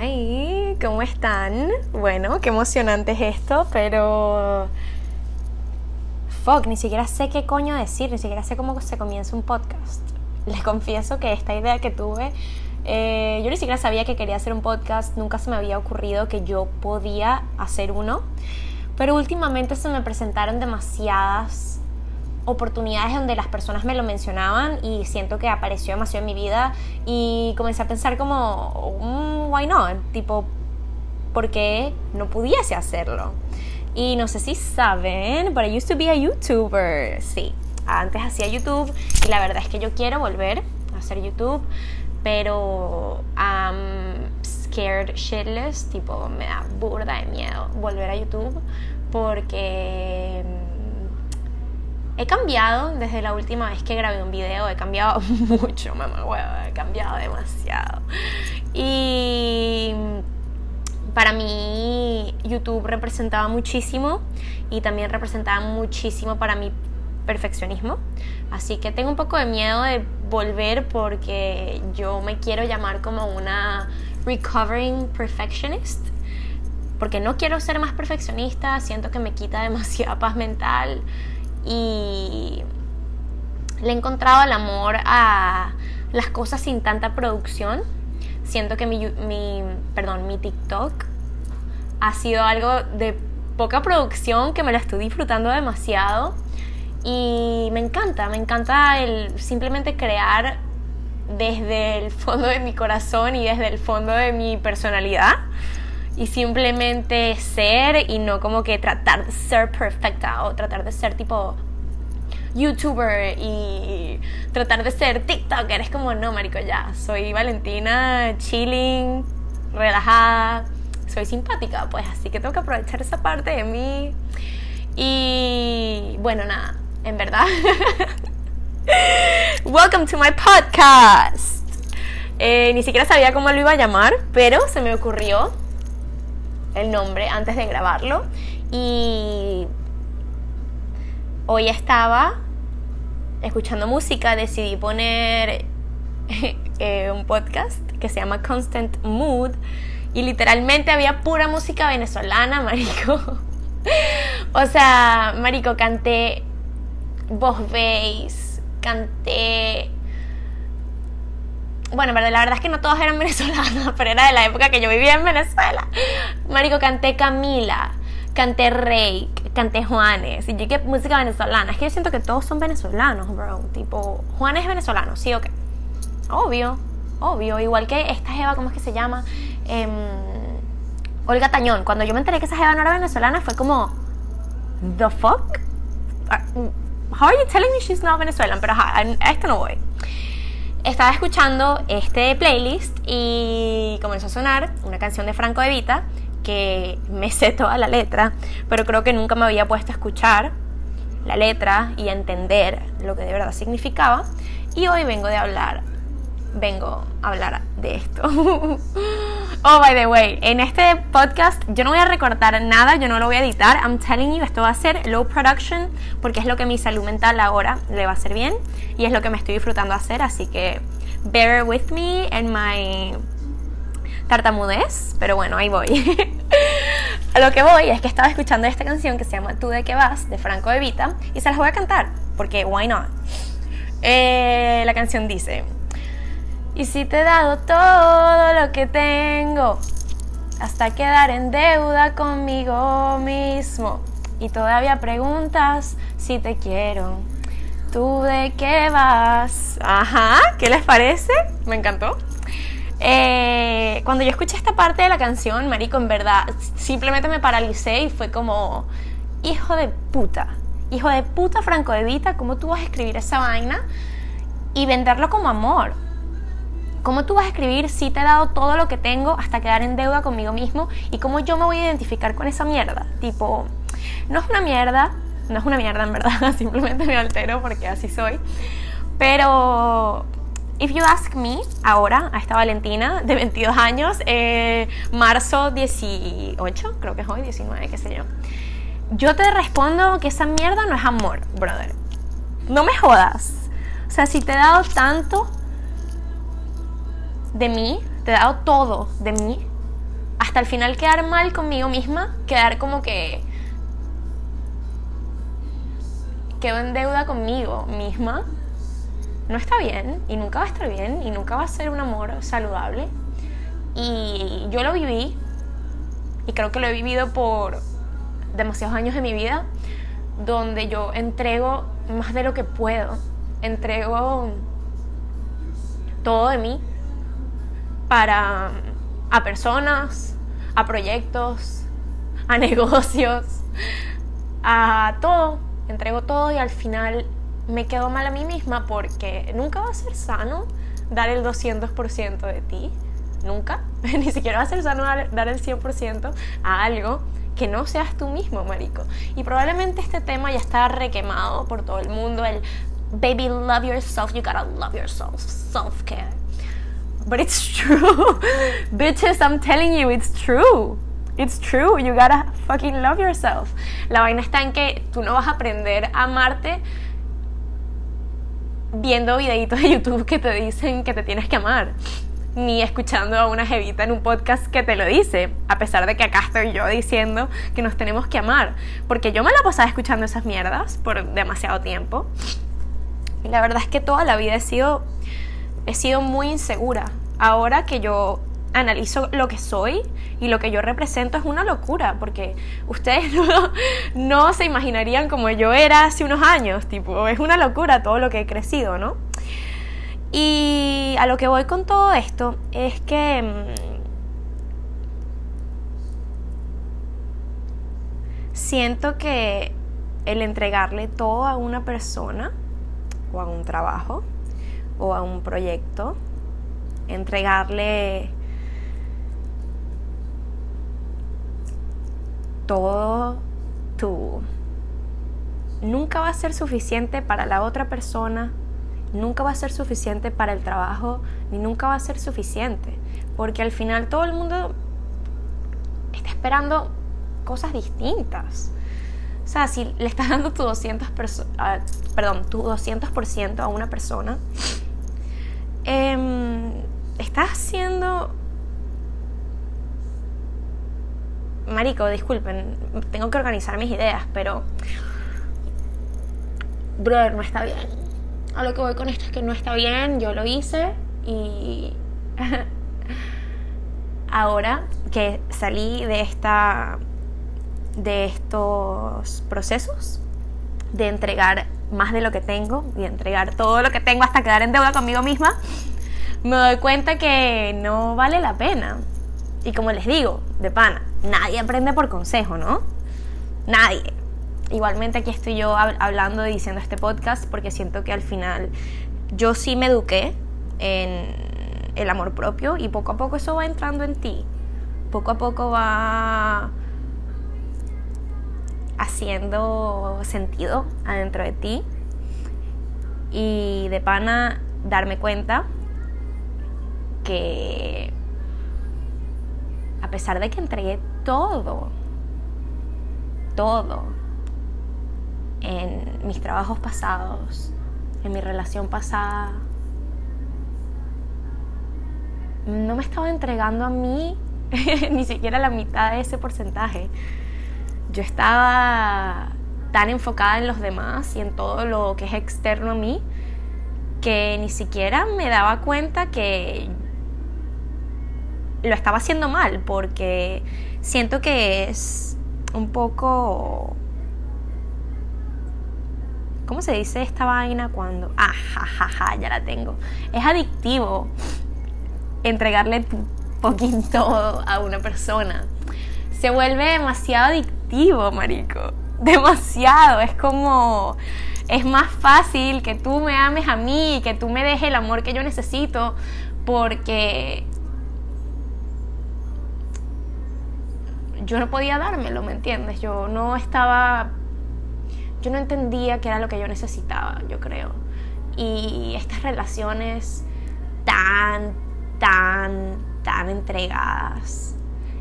Hi, ¿cómo están? Bueno, qué emocionante es esto, pero... Fuck, ni siquiera sé qué coño decir, ni siquiera sé cómo se comienza un podcast. Les confieso que esta idea que tuve, eh, yo ni siquiera sabía que quería hacer un podcast, nunca se me había ocurrido que yo podía hacer uno, pero últimamente se me presentaron demasiadas oportunidades donde las personas me lo mencionaban y siento que apareció demasiado en mi vida y comencé a pensar como, mm, why not? Tipo, ¿por qué no pudiese hacerlo? Y no sé si saben, but I used to be a YouTuber. Sí, antes hacía YouTube y la verdad es que yo quiero volver a hacer YouTube, pero I'm scared shitless, tipo, me da burda de miedo volver a YouTube porque He cambiado desde la última vez que grabé un video, he cambiado mucho, mamá hueva, he cambiado demasiado. Y para mí YouTube representaba muchísimo y también representaba muchísimo para mi perfeccionismo. Así que tengo un poco de miedo de volver porque yo me quiero llamar como una recovering perfectionist. Porque no quiero ser más perfeccionista, siento que me quita demasiada paz mental y le he encontrado el amor a las cosas sin tanta producción. Siento que mi, mi, perdón, mi TikTok ha sido algo de poca producción que me la estoy disfrutando demasiado y me encanta, me encanta el simplemente crear desde el fondo de mi corazón y desde el fondo de mi personalidad y simplemente ser y no como que tratar de ser perfecta o tratar de ser tipo youtuber y tratar de ser tiktoker. Es como, no, marico, ya. Soy Valentina, chilling, relajada. Soy simpática, pues así que tengo que aprovechar esa parte de mí. Y bueno, nada, en verdad. Welcome to my podcast. Eh, ni siquiera sabía cómo lo iba a llamar, pero se me ocurrió el nombre antes de grabarlo y hoy estaba escuchando música, decidí poner eh, un podcast que se llama Constant Mood y literalmente había pura música venezolana, marico. o sea, marico, canté voz bass, canté bueno, la verdad es que no todos eran venezolanos, pero era de la época que yo vivía en Venezuela. Marico, canté Camila, canté Rey, canté Juanes. Y yo que música venezolana. Es que yo siento que todos son venezolanos, bro. Tipo, Juanes es venezolano, sí o qué. Obvio, obvio. Igual que esta Jeva, ¿cómo es que se llama? Em, Olga Tañón. Cuando yo me enteré que esa Jeva no era venezolana, fue como, ¿The fuck? Ah, how are you telling me she's not Venezuelan? Pero a esto no voy estaba escuchando este playlist y comenzó a sonar una canción de Franco De Vita que me sé toda la letra, pero creo que nunca me había puesto a escuchar la letra y a entender lo que de verdad significaba. Y hoy vengo de hablar, vengo a hablar de esto. oh, by the way, en este podcast yo no voy a recortar nada, yo no lo voy a editar. I'm telling you, esto va a ser low production porque es lo que mi salud mental ahora le va a hacer bien y es lo que me estoy disfrutando hacer. Así que bear with me and my tartamudez, pero bueno, ahí voy. a lo que voy es que estaba escuchando esta canción que se llama Tú de qué vas, de Franco de Vita, y se las voy a cantar, porque why not? Eh, la canción dice, y si te he dado todo lo que tengo, hasta quedar en deuda conmigo mismo, y todavía preguntas si te quiero. ¿Tú de qué vas? Ajá, ¿qué les parece? Me encantó. Eh, cuando yo escuché esta parte de la canción, Marico, en verdad, simplemente me paralicé y fue como, hijo de puta, hijo de puta Franco de Vita, ¿cómo tú vas a escribir esa vaina y venderlo como amor? ¿Cómo tú vas a escribir si te he dado todo lo que tengo hasta quedar en deuda conmigo mismo? ¿Y cómo yo me voy a identificar con esa mierda? Tipo, no es una mierda, no es una mierda en verdad, simplemente me altero porque así soy. Pero If you ask me, ahora, a esta Valentina de 22 años, eh, marzo 18, creo que es hoy, 19, qué sé yo. Yo te respondo que esa mierda no es amor, brother. No me jodas. O sea, si te he dado tanto de mí, te he dado todo de mí, hasta el final quedar mal conmigo misma, quedar como que quedo en deuda conmigo misma, no está bien y nunca va a estar bien y nunca va a ser un amor saludable. Y yo lo viví y creo que lo he vivido por demasiados años de mi vida donde yo entrego más de lo que puedo, entrego todo de mí para a personas, a proyectos, a negocios, a todo. Entrego todo y al final me quedo mal a mí misma porque nunca va a ser sano dar el 200% de ti. Nunca. Ni siquiera va a ser sano dar el 100% a algo que no seas tú mismo, marico. Y probablemente este tema ya está requemado por todo el mundo. El baby, love yourself. You gotta love yourself. Self-care. But it's true. Bitches, I'm telling you, it's true. It's true. You gotta fucking love yourself. La vaina está en que tú no vas a aprender a amarte viendo videitos de YouTube que te dicen que te tienes que amar, ni escuchando a una jevita en un podcast que te lo dice, a pesar de que acá estoy yo diciendo que nos tenemos que amar, porque yo me la pasaba escuchando esas mierdas por demasiado tiempo. Y la verdad es que toda la vida he sido he sido muy insegura. Ahora que yo analizo lo que soy y lo que yo represento es una locura, porque ustedes no, se imaginarían como yo era hace unos años, tipo, es una locura todo lo que he crecido, ¿no? Y a lo que voy con todo esto es que... Mm, siento que el entregarle todo a una persona o a un trabajo o a un proyecto, entregarle todo tú. Nunca va a ser suficiente para la otra persona, nunca va a ser suficiente para el trabajo, ni nunca va a ser suficiente. Porque al final todo el mundo está esperando cosas distintas. O sea, si le estás dando tu 200%, perdón, tu 200 a una persona, eh, estás haciendo Marico, disculpen, tengo que organizar mis ideas, pero. Brother, no está bien. A lo que voy con esto es que no está bien, yo lo hice y. Ahora que salí de esta. de estos procesos, de entregar más de lo que tengo, y entregar todo lo que tengo hasta quedar en deuda conmigo misma, me doy cuenta que no vale la pena. Y como les digo, de pana, nadie aprende por consejo, ¿no? Nadie. Igualmente aquí estoy yo hablando y diciendo este podcast porque siento que al final yo sí me eduqué en el amor propio y poco a poco eso va entrando en ti. Poco a poco va haciendo sentido adentro de ti y de pana darme cuenta que a pesar de que entregué todo, todo en mis trabajos pasados, en mi relación pasada, no me estaba entregando a mí ni siquiera la mitad de ese porcentaje. Yo estaba tan enfocada en los demás y en todo lo que es externo a mí que ni siquiera me daba cuenta que lo estaba haciendo mal porque siento que es un poco... ¿Cómo se dice esta vaina cuando... Ah, ja, ya la tengo. Es adictivo entregarle poquito a una persona. Se vuelve demasiado adictivo, marico. Demasiado. Es como... Es más fácil que tú me ames a mí, que tú me dejes el amor que yo necesito, porque yo no podía dármelo, ¿me entiendes? Yo no estaba, yo no entendía qué era lo que yo necesitaba, yo creo. Y estas relaciones tan, tan, tan entregadas,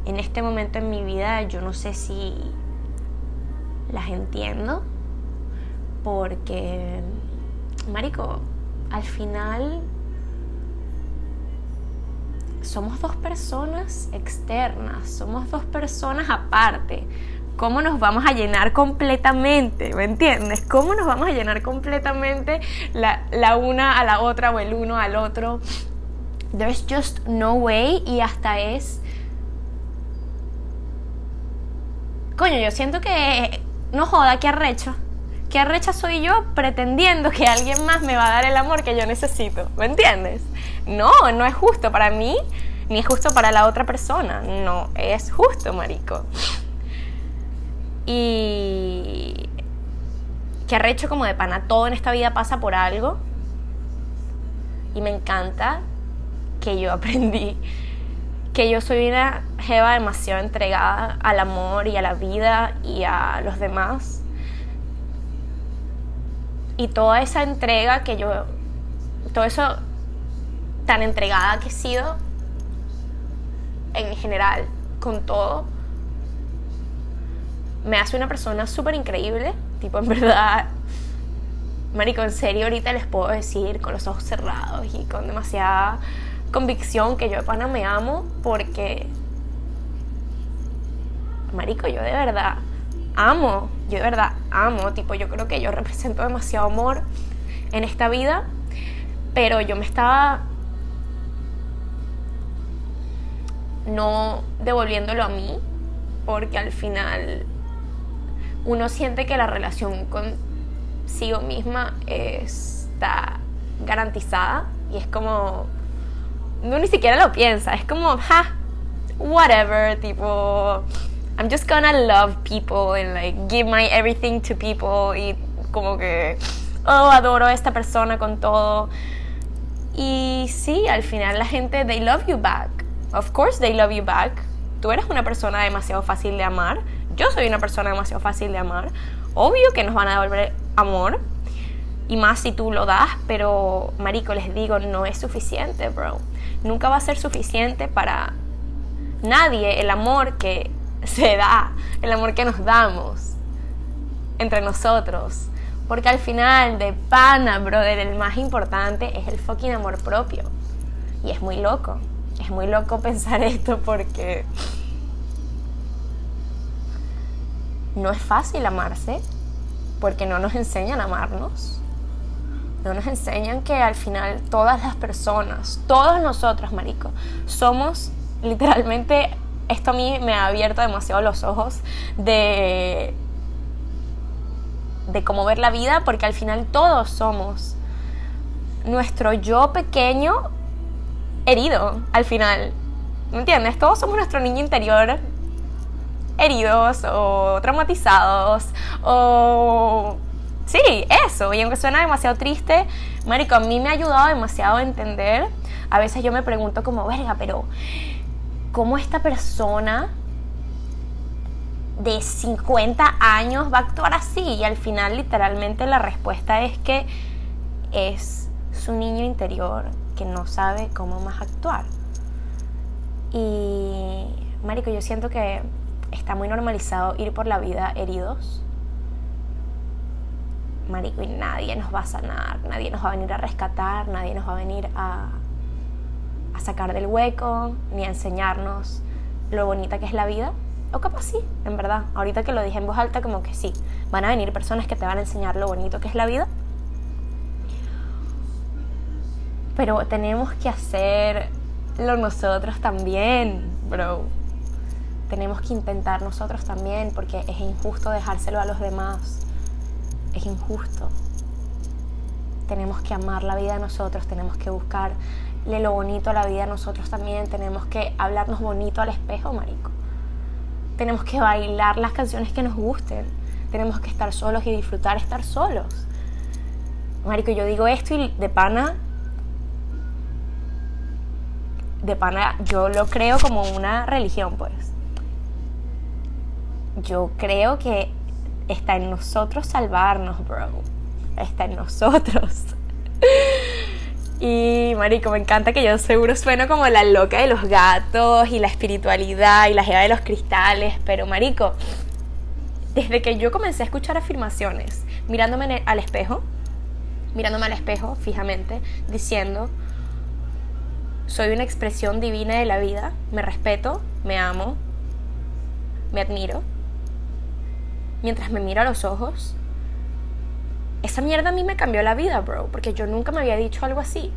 en este momento en mi vida yo no sé si las entiendo, porque, Marico, al final somos dos personas externas, somos dos personas aparte. ¿Cómo nos vamos a llenar completamente? ¿Me entiendes? ¿Cómo nos vamos a llenar completamente la, la una a la otra o el uno al otro? There's just no way y hasta es... Coño, yo siento que... No joda, qué arrecho. Qué arrecha soy yo pretendiendo que alguien más me va a dar el amor que yo necesito. ¿Me entiendes? No, no es justo para mí, ni es justo para la otra persona. No es justo, marico. Y que arrecho como de pana, todo en esta vida pasa por algo. Y me encanta que yo aprendí que yo soy una jeva demasiado entregada al amor y a la vida y a los demás. Y toda esa entrega que yo, todo eso tan entregada que he sido en general con todo, me hace una persona súper increíble. Tipo, en verdad, Marico, en serio, ahorita les puedo decir con los ojos cerrados y con demasiada convicción que yo de pana me amo porque, Marico, yo de verdad amo, yo de verdad amo, tipo, yo creo que yo represento demasiado amor en esta vida, pero yo me estaba no devolviéndolo a mí, porque al final uno siente que la relación consigo misma está garantizada y es como, no ni siquiera lo piensa, es como, ja, whatever, tipo, I'm just gonna love people and like give my everything to people y como que, oh, adoro a esta persona con todo. Y sí, al final la gente, they love you back. Of course they love you back. Tú eres una persona demasiado fácil de amar. Yo soy una persona demasiado fácil de amar. Obvio que nos van a devolver amor. Y más si tú lo das, pero marico, les digo, no es suficiente, bro. Nunca va a ser suficiente para nadie el amor que se da, el amor que nos damos entre nosotros. Porque al final, de pana, brother, el más importante es el fucking amor propio. Y es muy loco. Es muy loco pensar esto porque no es fácil amarse. Porque no nos enseñan a amarnos. No nos enseñan que al final todas las personas, todos nosotros, marico, somos literalmente esto a mí me ha abierto demasiado los ojos de, de cómo ver la vida, porque al final todos somos nuestro yo pequeño herido, al final. ¿Me entiendes? Todos somos nuestro niño interior heridos o traumatizados o... Sí, eso. Y aunque suena demasiado triste, Marico, a mí me ha ayudado demasiado a entender. A veces yo me pregunto como, verga, pero cómo esta persona de 50 años va a actuar así. Y al final literalmente la respuesta es que es su niño interior que no sabe cómo más actuar. Y, Marico, yo siento que está muy normalizado ir por la vida heridos. Marico, y nadie nos va a sanar, nadie nos va a venir a rescatar, nadie nos va a venir a, a sacar del hueco, ni a enseñarnos lo bonita que es la vida. O capaz sí, en verdad. Ahorita que lo dije en voz alta, como que sí. Van a venir personas que te van a enseñar lo bonito que es la vida. Pero tenemos que hacerlo nosotros también, bro. Tenemos que intentar nosotros también, porque es injusto dejárselo a los demás. Es injusto. Tenemos que amar la vida nosotros, tenemos que buscar lo bonito a la vida nosotros también. Tenemos que hablarnos bonito al espejo, marico. Tenemos que bailar las canciones que nos gusten. Tenemos que estar solos y disfrutar estar solos. Marico, yo digo esto y de pana de pana yo lo creo como una religión, pues. Yo creo que está en nosotros salvarnos, bro. Está en nosotros. Y marico, me encanta que yo seguro sueno como la loca de los gatos y la espiritualidad y la jeva de los cristales, pero marico, desde que yo comencé a escuchar afirmaciones, mirándome al espejo, mirándome al espejo fijamente, diciendo, soy una expresión divina de la vida, me respeto, me amo, me admiro. Mientras me miro a los ojos, esa mierda a mí me cambió la vida, bro, porque yo nunca me había dicho algo así.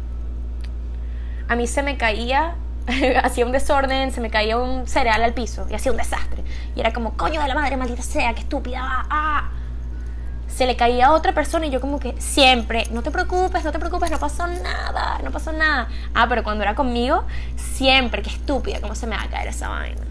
A mí se me caía, hacía un desorden, se me caía un cereal al piso y hacía un desastre. Y era como, coño de la madre, maldita sea, qué estúpida, ah, ah se le caía a otra persona y yo como que siempre, no te preocupes, no te preocupes, no pasó nada, no pasó nada. Ah, pero cuando era conmigo, siempre, qué estúpida, cómo se me va a caer esa vaina.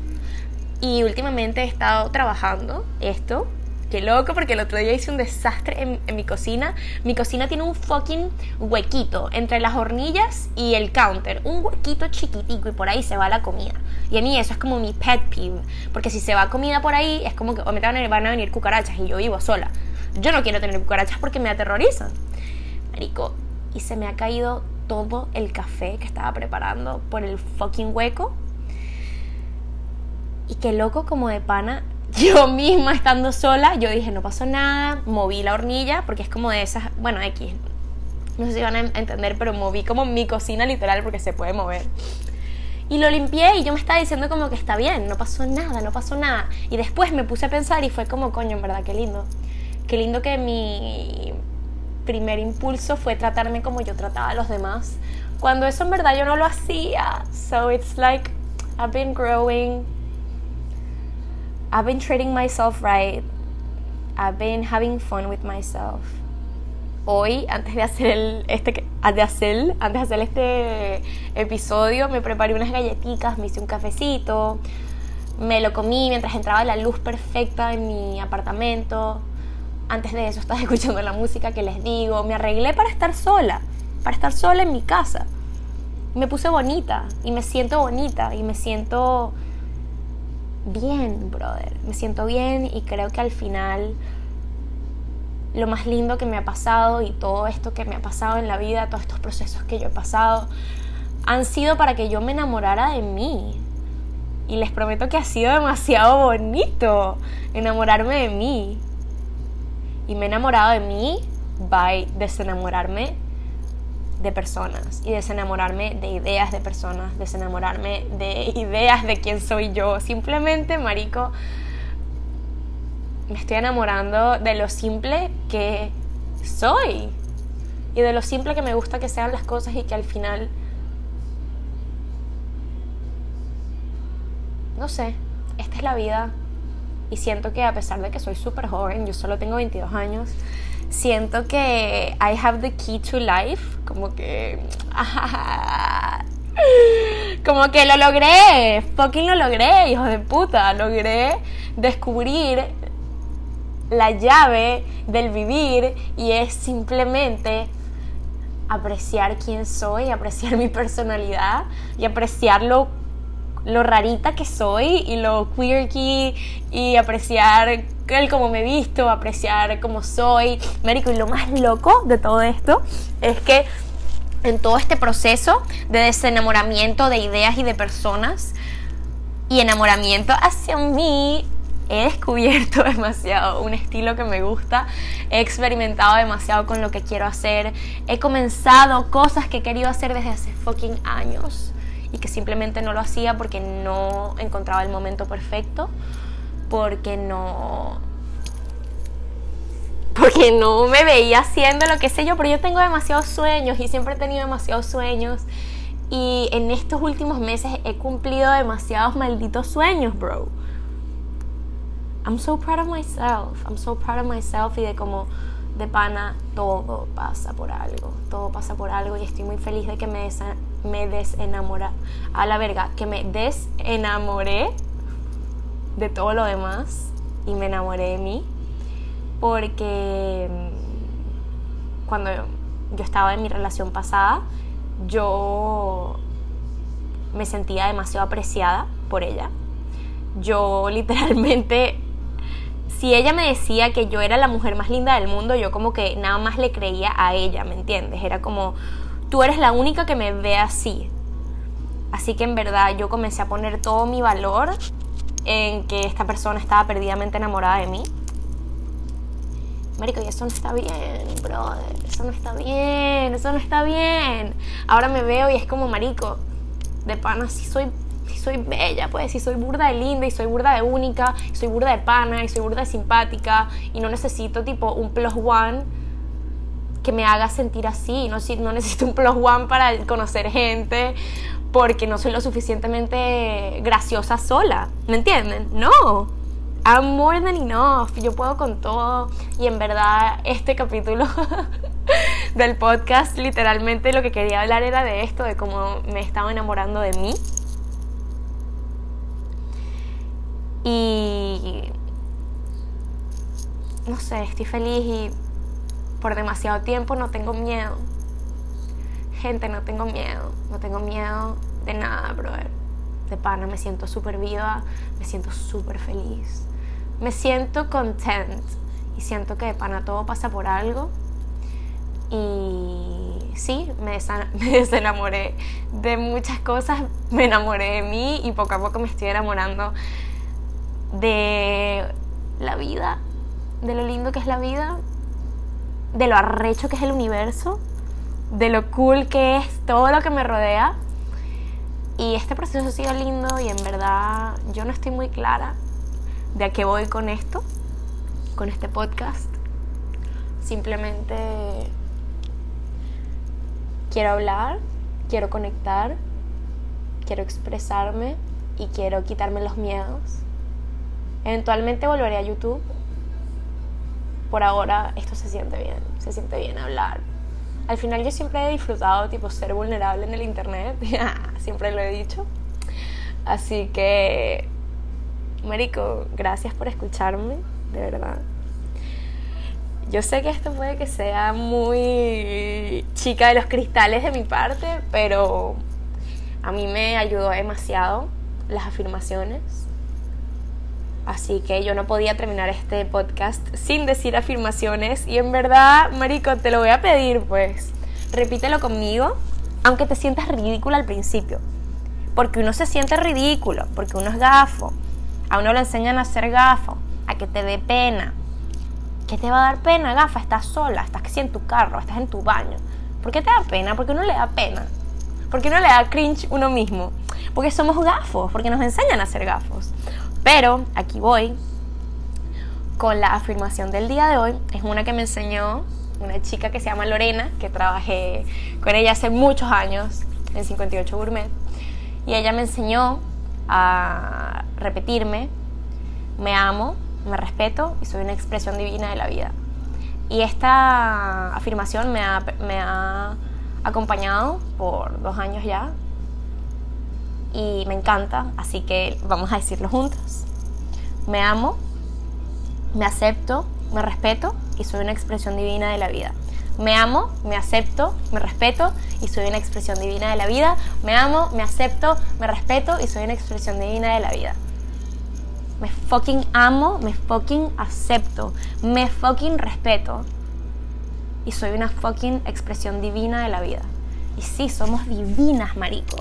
Y últimamente he estado trabajando esto. Qué loco, porque el otro día hice un desastre en, mi cocina. Mi cocina tiene un fucking huequito entre las hornillas y el counter. Un huequito chiquitico y por ahí se va la comida. Y a mí eso es como mi pet peeve. Porque si se va comida por ahí, es como que o me van a venir cucarachas y yo vivo sola. Yo no quiero tener cucarachas porque me aterrorizan. Marico, y se me ha caído todo el café que estaba preparando por el fucking hueco. Y qué loco como de pana, yo misma estando sola, yo dije, no pasó nada, moví la hornilla, porque es como de esas, bueno, X, no sé si van a entender, pero moví como mi cocina literal porque se puede mover. Y lo limpié y yo me estaba diciendo como que está bien, no pasó nada, no pasó nada. Y después me puse a pensar y fue como, coño, en verdad, qué lindo qué lindo que mi primer impulso fue tratarme como yo trataba a los demás, cuando eso en verdad yo no lo hacía. So it's like I've been growing, I've been treating myself right, I've been having fun with myself. Hoy, antes de hacer el, este, de hacer, antes de hacer este episodio, me preparé unas galletitas, me hice un cafecito, me lo comí mientras entraba la luz perfecta en mi apartamento antes de eso estaba escuchando la música que les digo, me arreglé para estar sola, para estar sola en mi casa. Me puse bonita y me siento bonita y me siento bien, brother. Me siento bien y creo que al final lo más lindo que me ha pasado y todo esto que me ha pasado en la vida, todos estos procesos que yo he pasado, han sido para que yo me enamorara de mí. Y les prometo que ha sido demasiado bonito enamorarme de mí y me he enamorado de mí by desenamorarme de personas y desenamorarme de ideas de personas, desenamorarme de ideas de quién soy yo. Simplemente, marico, me estoy enamorando de lo simple que soy y de lo simple que me gusta que sean las cosas y que al final, no sé, esta es la vida y siento que a pesar de que soy súper joven, yo solo tengo 22 años, siento que I have the key to life, como que... como que lo logré, fucking lo logré, hijo de puta, logré descubrir la llave del vivir y es simplemente apreciar quién soy, apreciar mi personalidad y apreciarlo lo rarita que soy y lo quirky y apreciar el cómo me visto, apreciar cómo soy. Marico, y lo más loco de todo esto es que en todo este proceso de desenamoramiento de ideas y de personas y enamoramiento hacia mí, he descubierto demasiado un estilo que me gusta, he experimentado demasiado con lo que quiero hacer, he comenzado cosas que he querido hacer desde hace fucking años y que simplemente no lo hacía porque no encontraba el momento perfecto, porque no porque no me veía haciendo lo que sé yo, pero yo tengo demasiados sueños y siempre he tenido demasiados sueños y en estos últimos meses he cumplido demasiados malditos sueños, bro. I'm so proud of myself. I'm so proud of myself y de como de pana todo pasa por algo. Todo pasa por algo y estoy muy feliz de que me, me desenamora. A la verga, que me desenamoré de todo lo demás y me enamoré de mí. Porque mm, cuando yo estaba en mi relación pasada, yo me sentía demasiado apreciada por ella. Yo literalmente, si ella me decía que yo era la mujer más linda del mundo, yo como que nada más le creía a ella, ¿me entiendes? Era como, tú eres la única que me ve así. Así que en verdad yo comencé a poner todo mi valor en que esta persona estaba perdidamente enamorada de mí. Marico, y eso no está bien, brother. Eso no está bien, eso no está bien. Ahora me veo y es como, Marico, de pana soy, sí soy bella, pues, sí soy burda de linda y soy burda de única, y soy burda de pana y soy burda de simpática y no necesito tipo un plus one que me haga sentir así, no, no necesito un plus one para conocer gente porque no soy lo suficientemente graciosa sola, ¿me entienden? No, I'm more than enough, yo puedo con todo y en verdad este capítulo del podcast literalmente lo que quería hablar era de esto, de cómo me estaba enamorando de mí. Y no sé, estoy feliz y por demasiado tiempo no tengo miedo. Gente, no tengo miedo, no tengo miedo de nada, brother. De pana, me siento súper viva, me siento súper feliz me siento content y siento que de pana todo pasa por algo. Y sí, me, me desenamoré de muchas cosas, me enamoré de mí y poco a poco me estoy enamorando de la vida, de lo lindo que es la vida, de lo arrecho que es el universo, de lo cool que es todo lo que me rodea. Y este proceso ha sido lindo y en verdad yo no estoy muy clara de a qué voy con esto, con este podcast. Simplemente quiero hablar, quiero conectar, quiero expresarme y quiero quitarme los miedos. Eventualmente volveré a YouTube. Por ahora esto se siente bien, se siente bien hablar. Al final yo siempre he disfrutado tipo ser vulnerable en el internet, siempre lo he dicho. Así que Marico, gracias por escucharme, de verdad. Yo sé que esto puede que sea muy chica de los cristales de mi parte, pero a mí me ayudó demasiado las afirmaciones. Así que yo no podía terminar este podcast sin decir afirmaciones. Y en verdad, Marico, te lo voy a pedir, pues. Repítelo conmigo, aunque te sientas ridículo al principio. Porque uno se siente ridículo, porque uno es gafo a uno le enseñan a ser gafo, a que te dé pena. ¿Qué te va a dar pena, gafa? Estás sola, estás que en tu carro, estás en tu baño. ¿Por qué te da pena? Porque uno le da pena. Porque uno le da cringe uno mismo. Porque somos gafos, porque nos enseñan a ser gafos. Pero aquí voy con la afirmación del día de hoy. Es una que me enseñó una chica que se llama Lorena, que trabajé con ella hace muchos años en 58 Gourmet. Y ella me enseñó a repetirme, me amo, me respeto y soy una expresión divina de la vida. Y esta afirmación me ha, me ha acompañado por dos años ya y me encanta, así que vamos a decirlo juntos. Me amo, me acepto, me respeto y soy una expresión divina de la vida. Me amo, me acepto, me respeto y soy una expresión divina de la vida. Me amo, me acepto, me respeto y soy una expresión divina de la vida. Me fucking amo, me fucking acepto, me fucking respeto y soy una fucking expresión divina de la vida. Y sí, somos divinas, marico.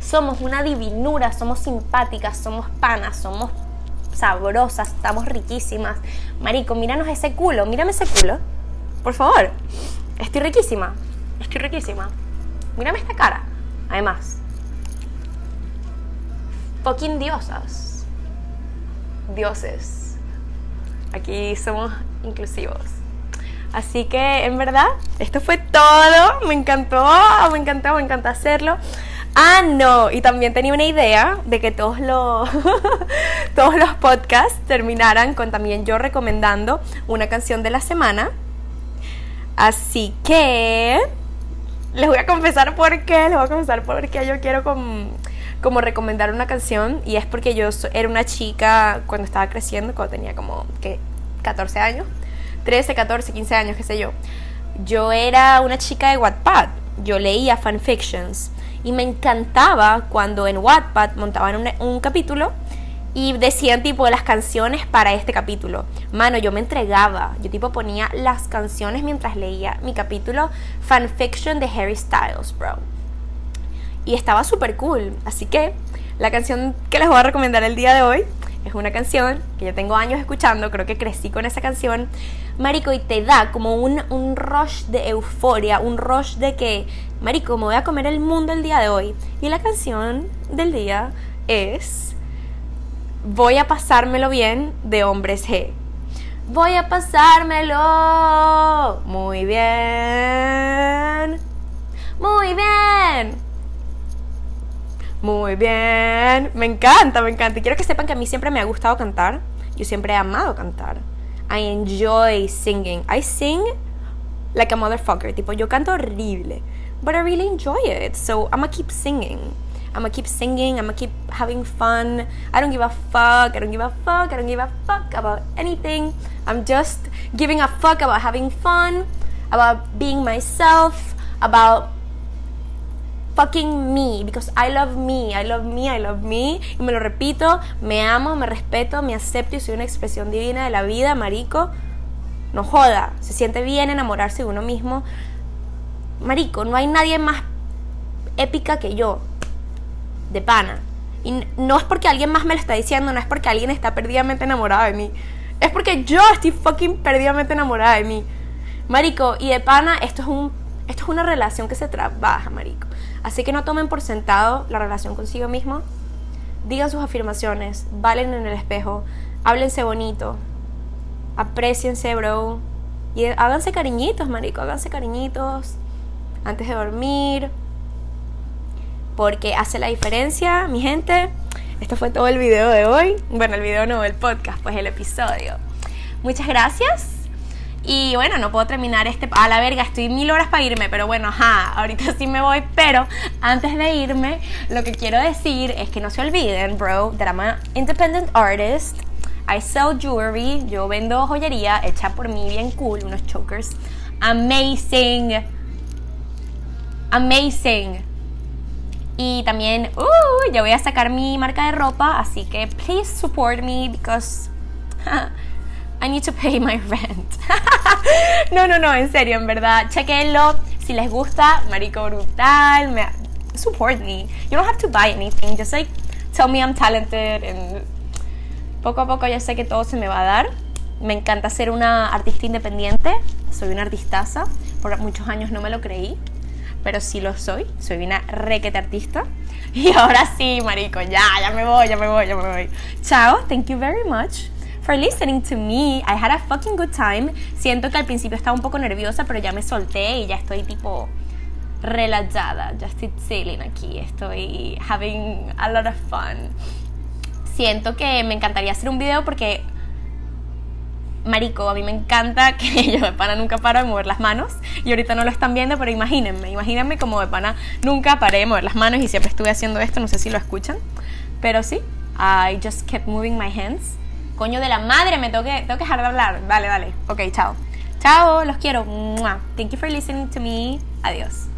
Somos una divinura, somos simpáticas, somos panas, somos sabrosas, estamos riquísimas. Marico, míranos ese culo, mírame ese culo. Por favor. Estoy riquísima. Estoy riquísima. Mírame esta cara. Además. Fucking diosas. Dioses. Aquí somos inclusivos. Así que en verdad, esto fue todo. Me encantó, me encantó, me encanta hacerlo. Ah, no, y también tenía una idea de que todos los, todos los podcasts terminaran con también yo recomendando una canción de la semana. Así que les voy a confesar por qué, les voy a confesar por qué yo quiero como, recomendar una canción y es porque yo era una chica cuando estaba creciendo, cuando tenía como que 14 años, 13, 14, 15 años, qué sé yo. Yo era una chica de Wattpad, yo leía fanfictions y me encantaba cuando en Wattpad montaban un capítulo y decían tipo las canciones para este capítulo. Mano, yo me entregaba, yo tipo ponía las canciones mientras leía mi capítulo fanfiction de Harry Styles, bro. Y estaba súper cool, así que la canción que les voy a recomendar el día de hoy es una canción que yo tengo años escuchando, creo que crecí con esa canción, Marico, y te da como un, un rush de euforia, un rush de que, Marico, me voy a comer el mundo el día de hoy. Y la canción del día es Voy a pasármelo bien de Hombres G. Voy a pasármelo muy bien. Muy bien. Muy bien. Me encanta, me encanta. Quiero que sepan que a mí siempre me ha gustado cantar. Yo siempre he amado cantar. I enjoy singing. I sing like a motherfucker. Tipo, yo canto horrible. But I really enjoy it. So I'm gonna keep singing. I'm gonna keep singing. I'm gonna keep having fun. I don't give a fuck. I don't give a fuck. I don't give a fuck about anything. I'm just giving a fuck about having fun, about being myself, about fucking me because I love me, I love me, I love me. Y me lo repito, me amo, me respeto, me acepto y soy una expresión divina de la vida, marico. No joda, se siente bien enamorarse de uno mismo. Marico, no hay nadie más épica que yo de pana. Y no es porque alguien más me lo está diciendo, no es porque alguien está perdidamente enamorado de mí. Es porque yo estoy fucking perdidamente enamorada de mí. Marico, y de pana, esto es un esto es una relación que se trabaja, marico. Así que no tomen por sentado la relación consigo mismo. Digan sus afirmaciones, valen en el espejo, háblense bonito, apreciense, bro. Y háganse cariñitos, marico, háganse cariñitos antes de dormir, porque hace la diferencia, mi gente. Esto fue todo el video de hoy. Bueno, el video no, el podcast, pues el episodio. Muchas gracias. Y bueno, no puedo terminar este... A la verga, estoy mil horas para irme, pero bueno, ajá, ahorita sí me voy. Pero antes de irme, lo que quiero decir es que no se olviden, bro, an independent artist. I sell jewelry. Yo vendo joyería hecha por mí, bien cool, unos chokers. Amazing. Amazing. Y también, uh, ya voy a sacar mi marca de ropa, así que please support me because I need to pay my rent. no, no, no, en serio, en verdad, chequenlo. Si les gusta, marico brutal, me, support me. You don't have to buy anything, just like tell me I'm talented poco a poco ya sé que todo se me va a dar. Me encanta ser una artista independiente, soy una artistaza, por muchos años no me lo creí, pero sí lo soy, soy una requete artista. Y ahora sí, marico, ya, ya me voy, ya me voy, ya me voy. Chao, thank you very much for listening to me. I had a fucking good time. Siento que al principio estaba un poco nerviosa, pero ya me solté y ya estoy tipo relajada. Ya estoy chilling aquí, estoy having a lot of fun. Siento que me encantaría hacer un video porque marico, a mí me encanta que yo de pana nunca paro de mover las manos y ahorita no lo están viendo, pero imagínense, imagínense como de pana nunca paré de mover las manos y siempre estuve haciendo esto, no sé si lo escuchan, pero sí, I just kept moving my hands. Coño de la madre, me tengo que, dejar de hablar. Vale, vale. Ok, chao. Chao, los quiero. Thank you for listening to me. Adiós.